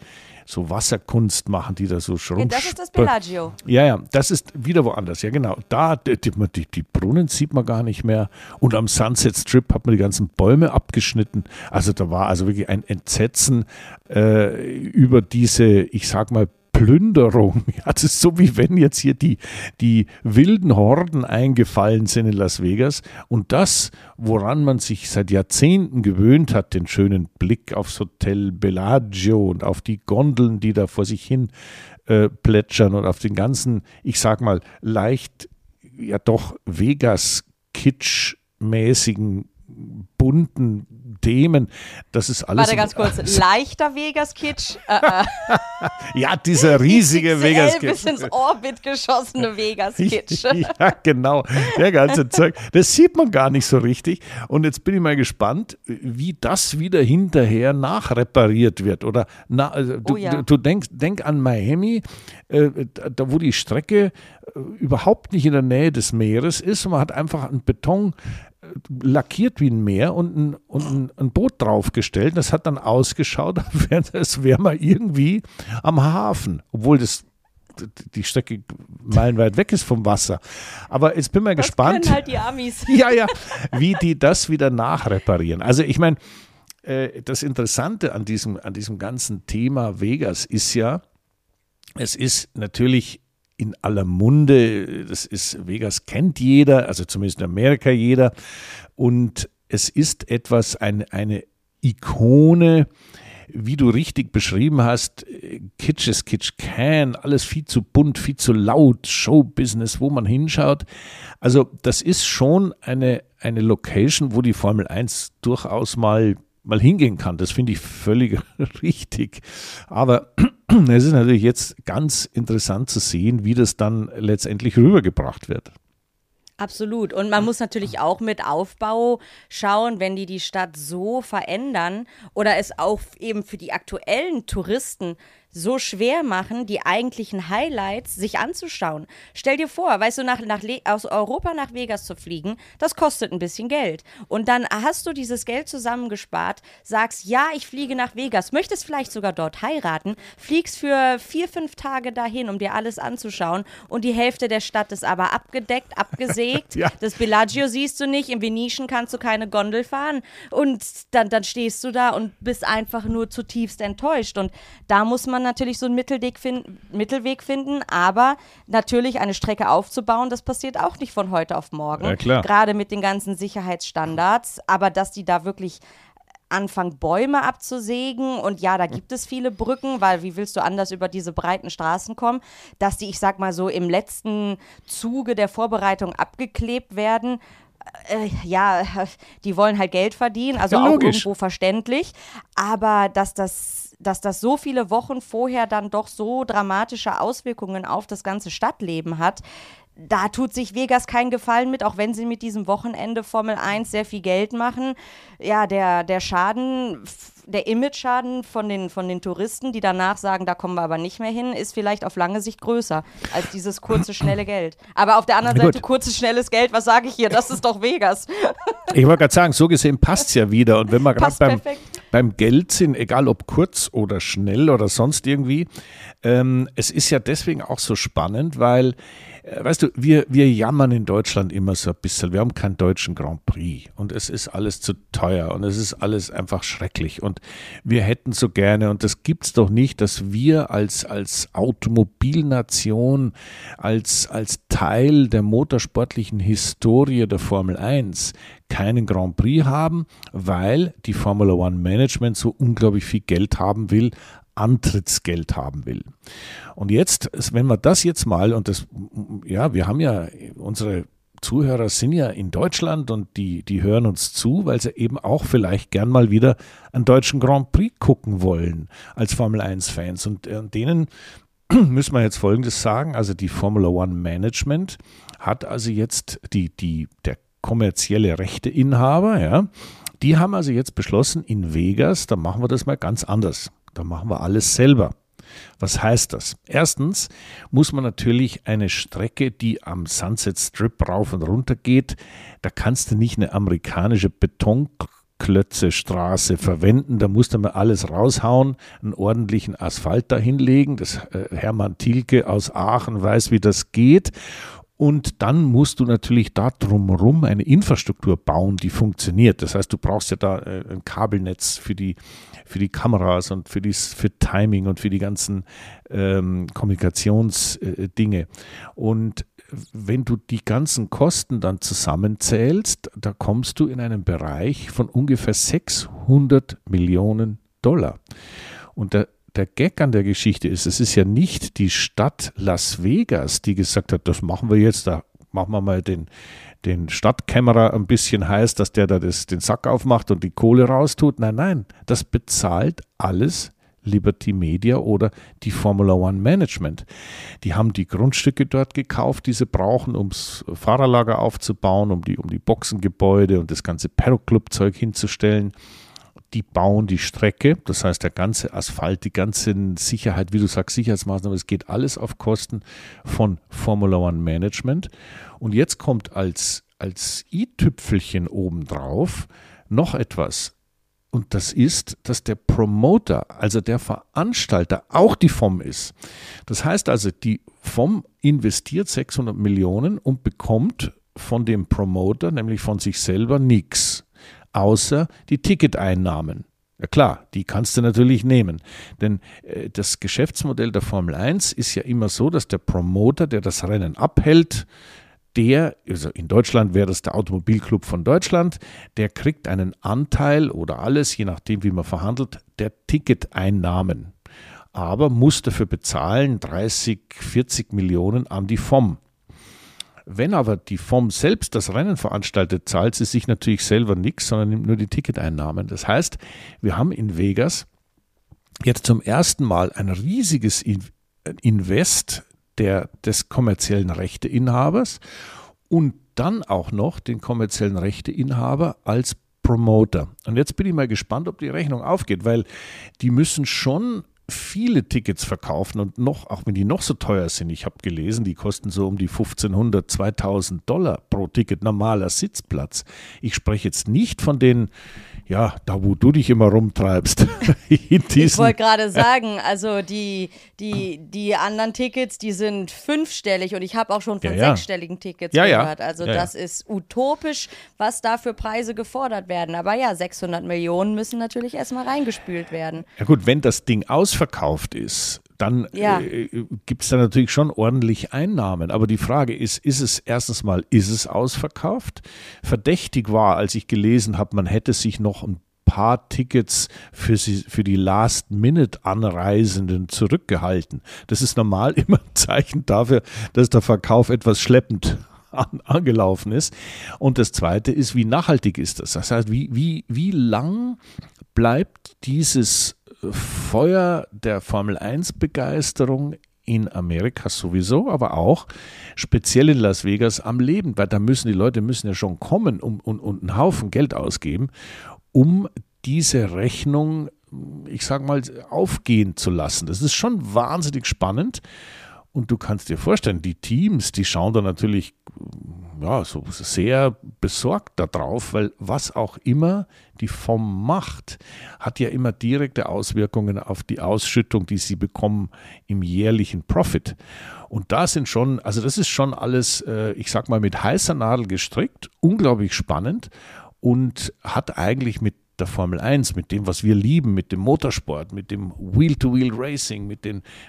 so Wasserkunst machen, die da so schon. Ja, das ist das Bellagio. Ja, ja, das ist wieder woanders. Ja, genau. Da, die, die, die, Brunnen sieht man gar nicht mehr. Und am Sunset Strip hat man die ganzen Bäume abgeschnitten. Also da war also wirklich ein Entsetzen äh, über diese, ich sag mal, Plünderung. Ja, das ist so wie wenn jetzt hier die, die wilden Horden eingefallen sind in Las Vegas und das, woran man sich seit Jahrzehnten gewöhnt hat, den schönen Blick aufs Hotel Bellagio und auf die Gondeln, die da vor sich hin äh, plätschern und auf den ganzen, ich sag mal, leicht, ja doch Vegas-Kitsch-mäßigen bunten Themen. Das ist alles. Warte ganz kurz. Leichter Vegas-Kitsch? Äh, äh. ja, dieser riesige Vegas-Kitsch. bis ins Orbit geschossene Vegas-Kitsch. ja, genau. Der ganze Zeug. Das sieht man gar nicht so richtig. Und jetzt bin ich mal gespannt, wie das wieder hinterher nachrepariert wird. Oder na, also du, oh ja. du, denkst, denk an Miami, äh, da wo die Strecke äh, überhaupt nicht in der Nähe des Meeres ist. Man hat einfach einen Beton lackiert wie ein Meer und ein, und ein, ein Boot draufgestellt. Das hat dann ausgeschaut, als wäre man irgendwie am Hafen, obwohl das die Strecke meilenweit weg ist vom Wasser. Aber jetzt bin mal das gespannt. Halt die Amis. ja, ja, wie die das wieder nachreparieren. Also ich meine, äh, das Interessante an diesem, an diesem ganzen Thema Vegas ist ja, es ist natürlich in aller Munde. Das ist, Vegas kennt jeder, also zumindest in Amerika jeder. Und es ist etwas, eine, eine Ikone, wie du richtig beschrieben hast, Kitsch ist Kitsch can, alles viel zu bunt, viel zu laut, Showbusiness, wo man hinschaut. Also das ist schon eine, eine Location, wo die Formel 1 durchaus mal mal hingehen kann. Das finde ich völlig richtig. Aber es ist natürlich jetzt ganz interessant zu sehen, wie das dann letztendlich rübergebracht wird. Absolut. Und man muss natürlich auch mit Aufbau schauen, wenn die die Stadt so verändern oder es auch eben für die aktuellen Touristen so schwer machen, die eigentlichen Highlights sich anzuschauen. Stell dir vor, weißt du, nach, nach aus Europa nach Vegas zu fliegen, das kostet ein bisschen Geld. Und dann hast du dieses Geld zusammengespart, sagst, ja, ich fliege nach Vegas, möchtest vielleicht sogar dort heiraten, fliegst für vier, fünf Tage dahin, um dir alles anzuschauen und die Hälfte der Stadt ist aber abgedeckt, abgesägt. ja. Das Bellagio siehst du nicht, im Venetian kannst du keine Gondel fahren und dann, dann stehst du da und bist einfach nur zutiefst enttäuscht. Und da muss man man natürlich so einen Mittelweg, fin Mittelweg finden, aber natürlich eine Strecke aufzubauen, das passiert auch nicht von heute auf morgen. Ja, klar. Gerade mit den ganzen Sicherheitsstandards, aber dass die da wirklich anfangen, Bäume abzusägen. Und ja, da gibt es viele Brücken, weil wie willst du anders über diese breiten Straßen kommen, dass die, ich sag mal so, im letzten Zuge der Vorbereitung abgeklebt werden. Äh, ja, die wollen halt Geld verdienen, also ja, auch irgendwo verständlich. Aber dass das dass das so viele Wochen vorher dann doch so dramatische Auswirkungen auf das ganze Stadtleben hat, da tut sich Vegas keinen Gefallen mit, auch wenn sie mit diesem Wochenende Formel 1 sehr viel Geld machen. Ja, der, der Schaden, der Image-Schaden von den, von den Touristen, die danach sagen, da kommen wir aber nicht mehr hin, ist vielleicht auf lange Sicht größer als dieses kurze, schnelle Geld. Aber auf der anderen Gut. Seite, kurzes, schnelles Geld, was sage ich hier? Das ist doch Vegas. Ich wollte gerade sagen, so gesehen passt es ja wieder. Und wenn wir gerade beim, beim Geld sind, egal ob kurz oder schnell oder sonst irgendwie, ähm, es ist ja deswegen auch so spannend, weil weißt du, wir, wir jammern in Deutschland immer so ein bisschen. Wir haben keinen deutschen Grand Prix und es ist alles zu teuer und es ist alles einfach schrecklich und wir hätten so gerne und das gibt es doch nicht, dass wir als, als Automobilnation, als, als Teil der motorsportlichen Historie der Formel 1 keinen Grand Prix haben, weil die Formula One Management so unglaublich viel Geld haben will Antrittsgeld haben will. Und jetzt, wenn wir das jetzt mal, und das, ja, wir haben ja, unsere Zuhörer sind ja in Deutschland und die, die hören uns zu, weil sie eben auch vielleicht gern mal wieder einen deutschen Grand Prix gucken wollen als Formel 1-Fans. Und äh, denen müssen wir jetzt Folgendes sagen. Also die Formula One Management hat also jetzt die, die, der kommerzielle Rechteinhaber, ja, die haben also jetzt beschlossen, in Vegas, da machen wir das mal ganz anders. Da machen wir alles selber. Was heißt das? Erstens muss man natürlich eine Strecke, die am Sunset Strip rauf und runter geht, da kannst du nicht eine amerikanische Betonklötze-Straße verwenden. Da musst du mal alles raushauen, einen ordentlichen Asphalt dahinlegen. Das äh, Hermann Thielke aus Aachen weiß, wie das geht. Und dann musst du natürlich da drumherum eine Infrastruktur bauen, die funktioniert. Das heißt, du brauchst ja da äh, ein Kabelnetz für die, für die Kameras und für, dies, für Timing und für die ganzen ähm, Kommunikationsdinge. Und wenn du die ganzen Kosten dann zusammenzählst, da kommst du in einen Bereich von ungefähr 600 Millionen Dollar. Und der der Gag an der Geschichte ist, es ist ja nicht die Stadt Las Vegas, die gesagt hat, das machen wir jetzt, da machen wir mal den, den Stadtkämmerer ein bisschen heiß, dass der da das, den Sack aufmacht und die Kohle raustut. Nein, nein, das bezahlt alles Liberty Media oder die Formula One Management. Die haben die Grundstücke dort gekauft, die sie brauchen, ums Fahrerlager aufzubauen, um die, um die Boxengebäude und das ganze Perro-Club-Zeug hinzustellen die bauen die Strecke, das heißt der ganze Asphalt, die ganze Sicherheit, wie du sagst, Sicherheitsmaßnahmen, es geht alles auf Kosten von Formula One Management. Und jetzt kommt als, als i-Tüpfelchen obendrauf noch etwas. Und das ist, dass der Promoter, also der Veranstalter, auch die FOM ist. Das heißt also, die FOM investiert 600 Millionen und bekommt von dem Promoter, nämlich von sich selber, nichts außer die Ticketeinnahmen. Ja klar, die kannst du natürlich nehmen. Denn äh, das Geschäftsmodell der Formel 1 ist ja immer so, dass der Promoter, der das Rennen abhält, der, also in Deutschland wäre das der Automobilclub von Deutschland, der kriegt einen Anteil oder alles, je nachdem wie man verhandelt, der Ticketeinnahmen. Aber muss dafür bezahlen 30, 40 Millionen an die FOM. Wenn aber die FOM selbst das Rennen veranstaltet, zahlt sie sich natürlich selber nichts, sondern nimmt nur die Ticketeinnahmen. Das heißt, wir haben in Vegas jetzt zum ersten Mal ein riesiges Invest der, des kommerziellen Rechteinhabers und dann auch noch den kommerziellen Rechteinhaber als Promoter. Und jetzt bin ich mal gespannt, ob die Rechnung aufgeht, weil die müssen schon viele Tickets verkaufen und noch, auch wenn die noch so teuer sind, ich habe gelesen, die kosten so um die 1500, 2000 Dollar pro Ticket, normaler Sitzplatz. Ich spreche jetzt nicht von den ja, da wo du dich immer rumtreibst. ich wollte gerade sagen, also die, die, die anderen Tickets, die sind fünfstellig und ich habe auch schon von ja, ja. sechsstelligen Tickets ja, gehört. Also das ist utopisch, was da für Preise gefordert werden. Aber ja, 600 Millionen müssen natürlich erstmal reingespült werden. Ja gut, wenn das Ding ausverkauft ist, dann ja. äh, gibt es da natürlich schon ordentlich Einnahmen. Aber die Frage ist, ist es erstens mal, ist es ausverkauft? Verdächtig war, als ich gelesen habe, man hätte sich noch ein paar Tickets für, sie, für die Last-Minute-Anreisenden zurückgehalten. Das ist normal immer ein Zeichen dafür, dass der Verkauf etwas schleppend an, angelaufen ist. Und das Zweite ist, wie nachhaltig ist das? Das heißt, wie, wie, wie lang bleibt dieses Feuer der Formel 1 Begeisterung in Amerika sowieso, aber auch speziell in Las Vegas am Leben, weil da müssen die Leute müssen ja schon kommen und, und, und einen Haufen Geld ausgeben, um diese Rechnung, ich sag mal, aufgehen zu lassen. Das ist schon wahnsinnig spannend. Und du kannst dir vorstellen, die Teams, die schauen da natürlich ja, so sehr besorgt darauf, weil was auch immer die FOM macht, hat ja immer direkte Auswirkungen auf die Ausschüttung, die sie bekommen im jährlichen Profit. Und da sind schon, also das ist schon alles, äh, ich sag mal, mit heißer Nadel gestrickt, unglaublich spannend und hat eigentlich mit der Formel 1, mit dem, was wir lieben, mit dem Motorsport, mit dem Wheel-to-Wheel-Racing, mit,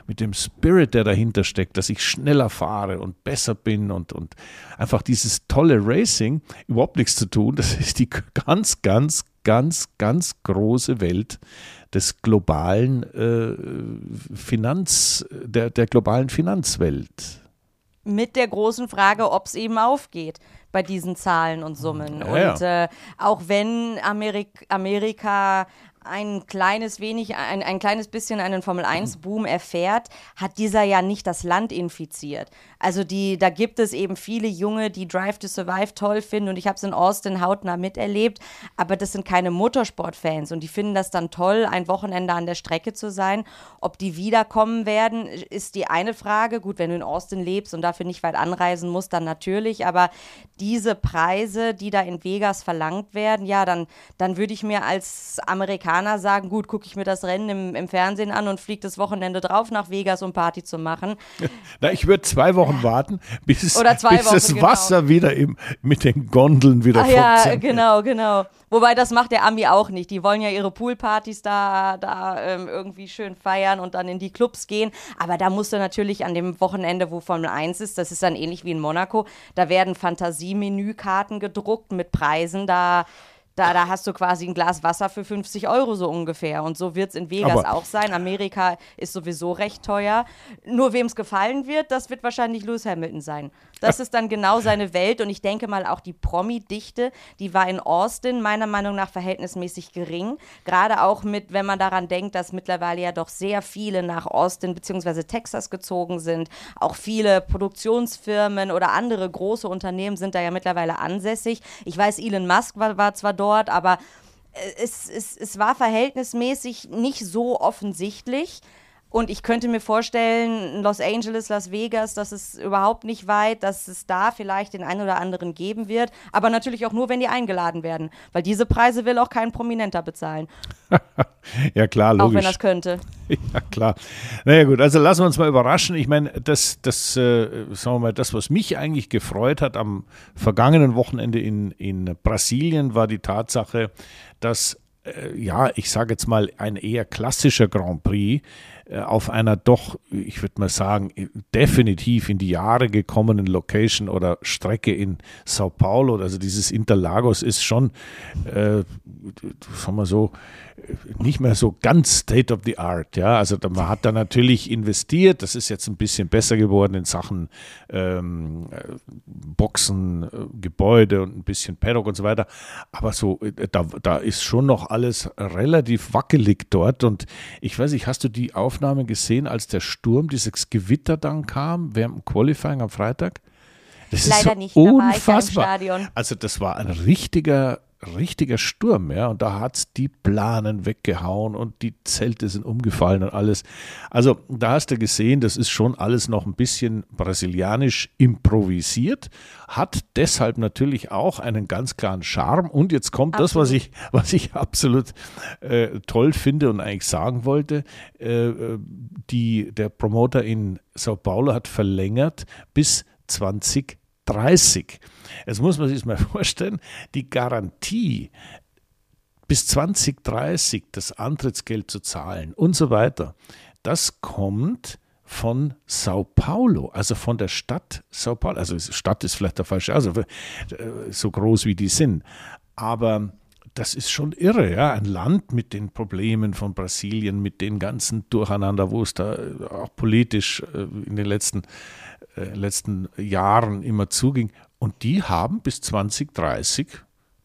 mit dem Spirit, der dahinter steckt, dass ich schneller fahre und besser bin und, und einfach dieses tolle Racing, überhaupt nichts zu tun. Das ist die ganz, ganz, ganz, ganz große Welt des globalen äh, Finanz, der, der globalen Finanzwelt. Mit der großen Frage, ob es eben aufgeht bei diesen Zahlen und Summen. Ja, und äh, auch wenn Amerik Amerika ein kleines wenig, ein, ein kleines bisschen einen Formel-1-Boom erfährt, hat dieser ja nicht das Land infiziert. Also die, da gibt es eben viele Junge, die Drive to Survive toll finden und ich habe es in Austin hautnah miterlebt, aber das sind keine Motorsportfans und die finden das dann toll, ein Wochenende an der Strecke zu sein. Ob die wiederkommen werden, ist die eine Frage. Gut, wenn du in Austin lebst und dafür nicht weit anreisen musst, dann natürlich, aber diese Preise, die da in Vegas verlangt werden, ja, dann, dann würde ich mir als Amerikaner sagen, gut, gucke ich mir das Rennen im, im Fernsehen an und fliege das Wochenende drauf nach Vegas, um Party zu machen. Na, ich würde zwei Wochen warten, bis, bis Wochen, das genau. Wasser wieder im, mit den Gondeln wieder Ach, Ja, genau, genau. Wobei das macht der Ami auch nicht. Die wollen ja ihre Poolpartys da, da ähm, irgendwie schön feiern und dann in die Clubs gehen. Aber da musst du natürlich an dem Wochenende, wo Formel 1 ist, das ist dann ähnlich wie in Monaco, da werden Fantasiemenükarten gedruckt mit Preisen. Da da, da hast du quasi ein Glas Wasser für 50 Euro so ungefähr. Und so wird es in Vegas Aber auch sein. Amerika ist sowieso recht teuer. Nur wem es gefallen wird, das wird wahrscheinlich Lewis Hamilton sein. Das ist dann genau seine Welt. Und ich denke mal, auch die Promi-Dichte, die war in Austin meiner Meinung nach verhältnismäßig gering. Gerade auch mit, wenn man daran denkt, dass mittlerweile ja doch sehr viele nach Austin bzw. Texas gezogen sind. Auch viele Produktionsfirmen oder andere große Unternehmen sind da ja mittlerweile ansässig. Ich weiß, Elon Musk war, war zwar dort, aber äh, es, es, es war verhältnismäßig nicht so offensichtlich. Und ich könnte mir vorstellen, Los Angeles, Las Vegas, das ist überhaupt nicht weit, dass es da vielleicht den einen oder anderen geben wird. Aber natürlich auch nur, wenn die eingeladen werden. Weil diese Preise will auch kein Prominenter bezahlen. ja, klar, logisch. Auch wenn das könnte. Ja, klar. Naja, gut, also lassen wir uns mal überraschen. Ich meine, das, das, äh, sagen wir mal, das, was mich eigentlich gefreut hat am vergangenen Wochenende in, in Brasilien, war die Tatsache, dass, äh, ja, ich sage jetzt mal, ein eher klassischer Grand Prix auf einer doch, ich würde mal sagen, definitiv in die Jahre gekommenen Location oder Strecke in Sao Paulo. Also dieses Interlagos ist schon, äh, sagen wir so, nicht mehr so ganz State of the Art. Ja, also man hat da natürlich investiert. Das ist jetzt ein bisschen besser geworden in Sachen ähm, Boxen, äh, Gebäude und ein bisschen Paddock und so weiter. Aber so, äh, da, da ist schon noch alles relativ wackelig dort. Und ich weiß nicht, hast du die Aufnahme gesehen, als der Sturm, dieses Gewitter dann kam während dem Qualifying am Freitag? Das Leider ist so nicht, unfassbar. Also das war ein richtiger richtiger Sturm, ja, und da hat es die Planen weggehauen und die Zelte sind umgefallen und alles. Also da hast du gesehen, das ist schon alles noch ein bisschen brasilianisch improvisiert, hat deshalb natürlich auch einen ganz klaren Charme. Und jetzt kommt absolut. das, was ich, was ich absolut äh, toll finde und eigentlich sagen wollte. Äh, die, der Promoter in Sao Paulo hat verlängert bis 2030. Jetzt muss man sich mal vorstellen, die Garantie bis 2030 das Antrittsgeld zu zahlen und so weiter, das kommt von Sao Paulo, also von der Stadt Sao Paulo. Also Stadt ist vielleicht der falsche, also äh, so groß wie die sind. Aber das ist schon irre, ja. Ein Land mit den Problemen von Brasilien, mit den ganzen Durcheinander, wo es da auch politisch äh, in den letzten, äh, letzten Jahren immer zuging. Und die haben bis 2030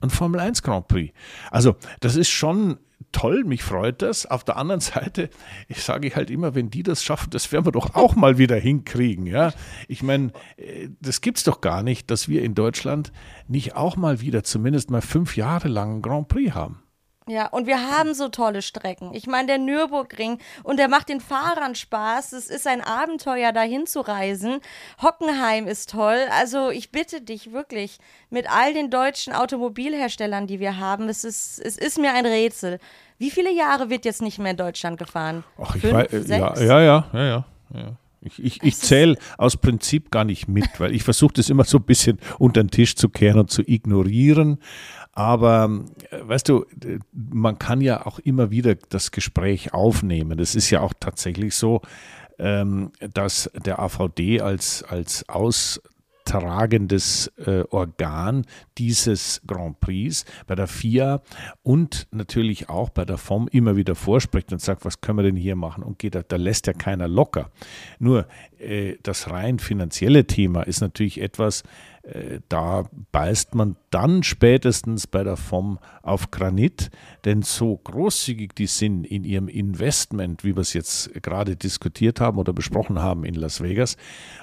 ein Formel 1 Grand Prix. Also, das ist schon toll, mich freut das. Auf der anderen Seite, ich sage halt immer, wenn die das schaffen, das werden wir doch auch mal wieder hinkriegen. Ja? Ich meine, äh, das gibt es doch gar nicht, dass wir in Deutschland nicht auch mal wieder zumindest mal fünf Jahre lang ein Grand Prix haben. Ja, und wir haben so tolle Strecken. Ich meine, der Nürburgring und der macht den Fahrern Spaß. Es ist ein Abenteuer, dahin zu reisen. Hockenheim ist toll. Also ich bitte dich wirklich, mit all den deutschen Automobilherstellern, die wir haben, es ist, es ist mir ein Rätsel. Wie viele Jahre wird jetzt nicht mehr in Deutschland gefahren? Ach, ich Fünf, weiß, äh, ja, ja, ja, ja, ja. Ich, ich, ich zähle aus Prinzip gar nicht mit, weil ich versuche das immer so ein bisschen unter den Tisch zu kehren und zu ignorieren. Aber äh, weißt du, man kann ja auch immer wieder das Gespräch aufnehmen. Das ist ja auch tatsächlich so, ähm, dass der AVD als, als Aus tragendes äh, Organ dieses Grand Prix bei der FIA und natürlich auch bei der FOM immer wieder vorspricht und sagt, was können wir denn hier machen und geht, da, da lässt ja keiner locker. Nur äh, das rein finanzielle Thema ist natürlich etwas, da beißt man dann spätestens bei der FOM auf Granit, denn so großzügig die sind in ihrem Investment, wie wir es jetzt gerade diskutiert haben oder besprochen haben in Las Vegas,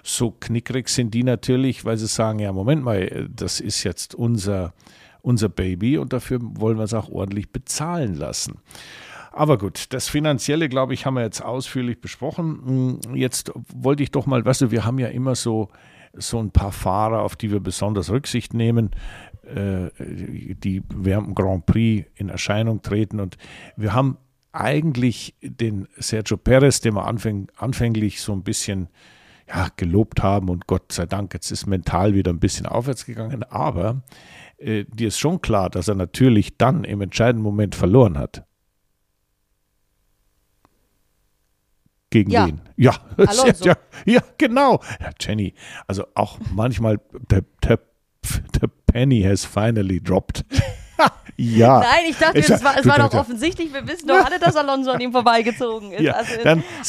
so knickrig sind die natürlich, weil sie sagen, ja, Moment mal, das ist jetzt unser, unser Baby und dafür wollen wir es auch ordentlich bezahlen lassen. Aber gut, das Finanzielle, glaube ich, haben wir jetzt ausführlich besprochen. Hm, jetzt wollte ich doch mal, weißt du, wir haben ja immer so so ein paar Fahrer, auf die wir besonders Rücksicht nehmen, äh, die während dem Grand Prix in Erscheinung treten. Und wir haben eigentlich den Sergio Perez, den wir anfäng, anfänglich so ein bisschen ja, gelobt haben und Gott sei Dank, jetzt ist mental wieder ein bisschen aufwärts gegangen, aber äh, dir ist schon klar, dass er natürlich dann im entscheidenden Moment verloren hat. Gegen ja. wen? Ja, ja, ja, genau. Ja, Jenny, also auch manchmal der, der, der Penny has finally dropped. ja. Nein, ich dachte, ich, es war, es war doch offensichtlich. Wir wissen doch alle, dass Alonso an ihm vorbeigezogen ist. Ja, also,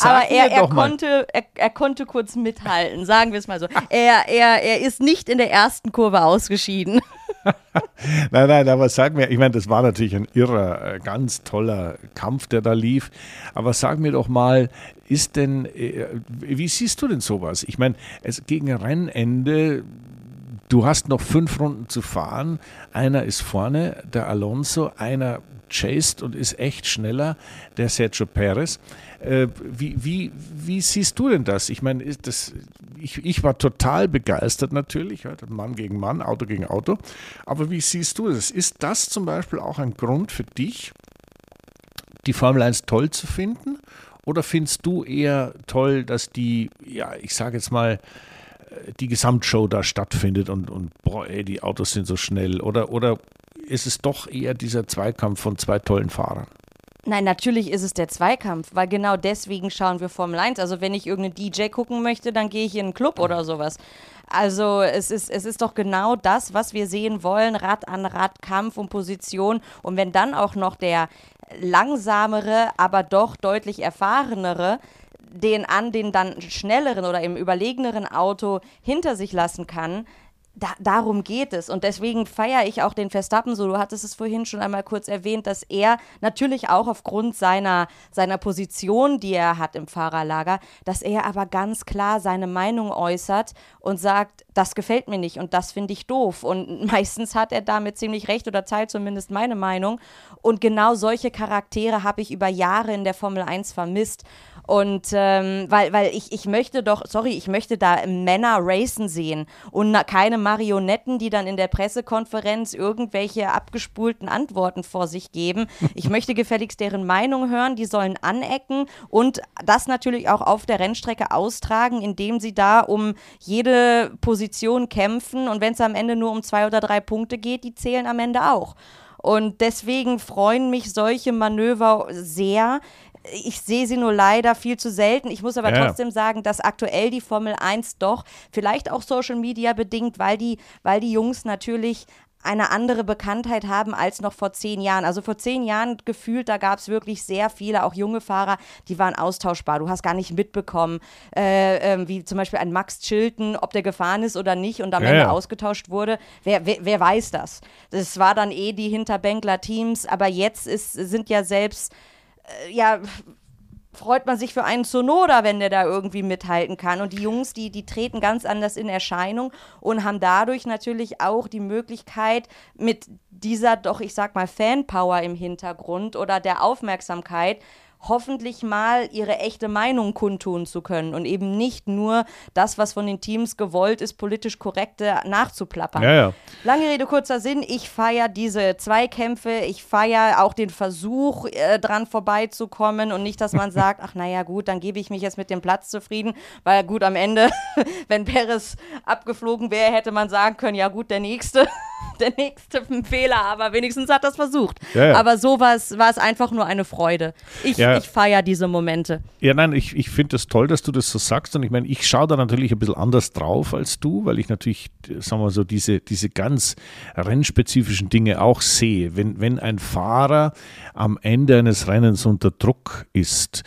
aber er, er konnte, er, er, konnte kurz mithalten, sagen wir es mal so. Er, er, er ist nicht in der ersten Kurve ausgeschieden. nein, nein, aber sag mir, ich meine, das war natürlich ein irrer, äh, ganz toller Kampf, der da lief. Aber sag mir doch mal, ist denn, äh, wie siehst du denn sowas? Ich meine, es gegen Rennende, du hast noch fünf Runden zu fahren. Einer ist vorne, der Alonso, einer chased und ist echt schneller, der Sergio Perez. Äh, wie, wie, wie siehst du denn das? Ich meine, das, ich, ich war total begeistert natürlich, Mann gegen Mann, Auto gegen Auto. Aber wie siehst du das? Ist das zum Beispiel auch ein Grund für dich, die Formel 1 toll zu finden? Oder findest du eher toll, dass die, ja, ich sage jetzt mal, äh, die Gesamtshow da stattfindet und, und boah, ey, die Autos sind so schnell? Oder, oder ist es doch eher dieser Zweikampf von zwei tollen Fahrern? Nein, natürlich ist es der Zweikampf, weil genau deswegen schauen wir Formel 1. Also wenn ich irgendeinen DJ gucken möchte, dann gehe ich in einen Club oder sowas. Also es ist, es ist doch genau das, was wir sehen wollen, Rad an Rad, Kampf und Position. Und wenn dann auch noch der langsamere, aber doch deutlich erfahrenere den an den dann schnelleren oder im überlegeneren Auto hinter sich lassen kann, da, darum geht es. Und deswegen feiere ich auch den Verstappen so. Du hattest es vorhin schon einmal kurz erwähnt, dass er natürlich auch aufgrund seiner, seiner Position, die er hat im Fahrerlager, dass er aber ganz klar seine Meinung äußert und sagt, das gefällt mir nicht und das finde ich doof. Und meistens hat er damit ziemlich recht oder teilt zumindest meine Meinung. Und genau solche Charaktere habe ich über Jahre in der Formel 1 vermisst. Und ähm, weil, weil ich, ich möchte doch, sorry, ich möchte da Männer racen sehen und keine Marionetten, die dann in der Pressekonferenz irgendwelche abgespulten Antworten vor sich geben. Ich möchte gefälligst deren Meinung hören, die sollen anecken und das natürlich auch auf der Rennstrecke austragen, indem sie da um jede Position kämpfen und wenn es am Ende nur um zwei oder drei Punkte geht, die zählen am Ende auch. Und deswegen freuen mich solche Manöver sehr ich sehe sie nur leider viel zu selten. Ich muss aber ja. trotzdem sagen, dass aktuell die Formel 1 doch, vielleicht auch Social Media bedingt, weil die, weil die Jungs natürlich eine andere Bekanntheit haben als noch vor zehn Jahren. Also vor zehn Jahren gefühlt, da gab es wirklich sehr viele, auch junge Fahrer, die waren austauschbar. Du hast gar nicht mitbekommen, äh, äh, wie zum Beispiel ein Max Chilton, ob der gefahren ist oder nicht und am ja, Ende ja. ausgetauscht wurde. Wer, wer, wer, weiß das? Das war dann eh die Hinterbänkler-Teams, aber jetzt ist, sind ja selbst äh, ja, freut man sich für einen Sonoda, wenn der da irgendwie mithalten kann. Und die Jungs, die, die treten ganz anders in Erscheinung und haben dadurch natürlich auch die Möglichkeit, mit dieser doch, ich sag mal, Fanpower im Hintergrund oder der Aufmerksamkeit hoffentlich mal ihre echte Meinung kundtun zu können und eben nicht nur das, was von den Teams gewollt ist, politisch korrekte nachzuplappern. Ja, ja. Lange Rede, kurzer Sinn, ich feiere diese Zweikämpfe, ich feiere auch den Versuch, äh, dran vorbeizukommen und nicht, dass man sagt, ach naja gut, dann gebe ich mich jetzt mit dem Platz zufrieden, weil gut, am Ende, wenn Perez abgeflogen wäre, hätte man sagen können, ja gut, der Nächste. der nächste Fehler, aber wenigstens hat das versucht. Ja, ja. Aber so war es einfach nur eine Freude. Ich, ja. ich feiere diese Momente. Ja, nein, ich, ich finde es das toll, dass du das so sagst. Und ich meine, ich schaue da natürlich ein bisschen anders drauf als du, weil ich natürlich, sagen wir so, diese, diese ganz rennspezifischen Dinge auch sehe. Wenn, wenn ein Fahrer am Ende eines Rennens unter Druck ist,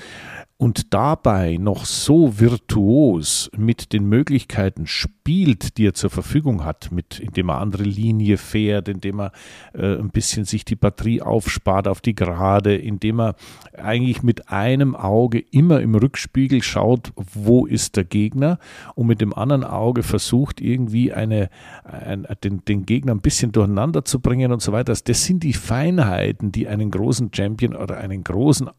und dabei noch so virtuos mit den Möglichkeiten spielt, die er zur Verfügung hat, mit, indem er andere Linie fährt, indem er äh, ein bisschen sich die Batterie aufspart auf die Gerade, indem er eigentlich mit einem Auge immer im Rückspiegel schaut, wo ist der Gegner und mit dem anderen Auge versucht irgendwie eine, ein, den, den Gegner ein bisschen durcheinander zu bringen und so weiter. Das sind die Feinheiten, die einen großen Champion oder einen großen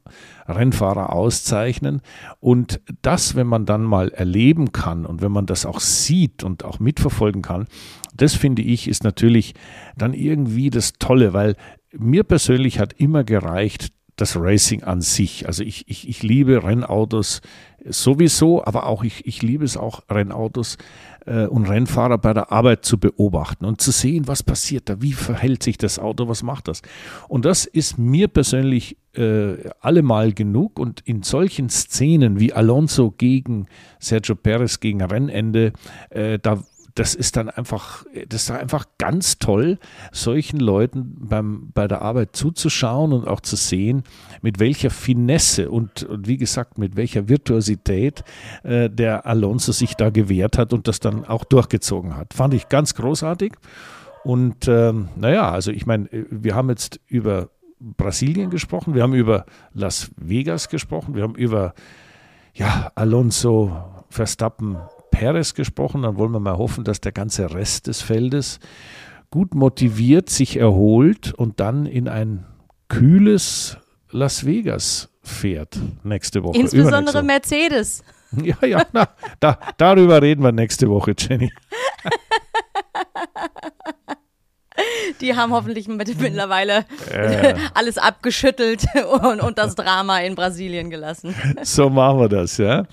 Rennfahrer auszeichnen. Und das, wenn man dann mal erleben kann und wenn man das auch sieht und auch mitverfolgen kann, das finde ich, ist natürlich dann irgendwie das Tolle, weil mir persönlich hat immer gereicht, das Racing an sich. Also ich, ich, ich liebe Rennautos sowieso, aber auch ich, ich liebe es auch, Rennautos äh, und Rennfahrer bei der Arbeit zu beobachten und zu sehen, was passiert da, wie verhält sich das Auto, was macht das. Und das ist mir persönlich äh, allemal genug und in solchen Szenen wie Alonso gegen Sergio Perez gegen Rennende, äh, da das ist dann einfach, das ist einfach ganz toll, solchen Leuten beim, bei der Arbeit zuzuschauen und auch zu sehen, mit welcher Finesse und, und wie gesagt, mit welcher Virtuosität äh, der Alonso sich da gewehrt hat und das dann auch durchgezogen hat. Fand ich ganz großartig. Und ähm, naja, also ich meine, wir haben jetzt über Brasilien gesprochen, wir haben über Las Vegas gesprochen, wir haben über ja, Alonso, Verstappen, Perez gesprochen. Dann wollen wir mal hoffen, dass der ganze Rest des Feldes gut motiviert sich erholt und dann in ein kühles Las Vegas fährt nächste Woche. Insbesondere Mercedes. Ja, ja, na, da, darüber reden wir nächste Woche, Jenny. Die haben hoffentlich mit, mittlerweile äh. alles abgeschüttelt und, und das Drama in Brasilien gelassen. So machen wir das, ja.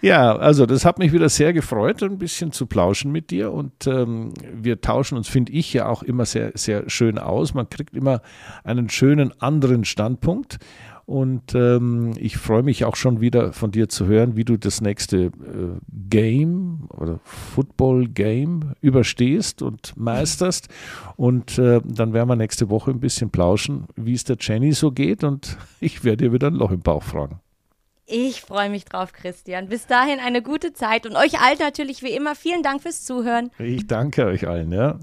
Ja, also das hat mich wieder sehr gefreut, ein bisschen zu plauschen mit dir. Und ähm, wir tauschen uns, finde ich, ja auch immer sehr, sehr schön aus. Man kriegt immer einen schönen anderen Standpunkt. Und ähm, ich freue mich auch schon wieder von dir zu hören, wie du das nächste äh, Game oder Football Game überstehst und meisterst. Und äh, dann werden wir nächste Woche ein bisschen plauschen, wie es der Jenny so geht. Und ich werde dir wieder ein Loch im Bauch fragen. Ich freue mich drauf, Christian. Bis dahin eine gute Zeit und euch allen natürlich wie immer vielen Dank fürs Zuhören. Ich danke euch allen, ja.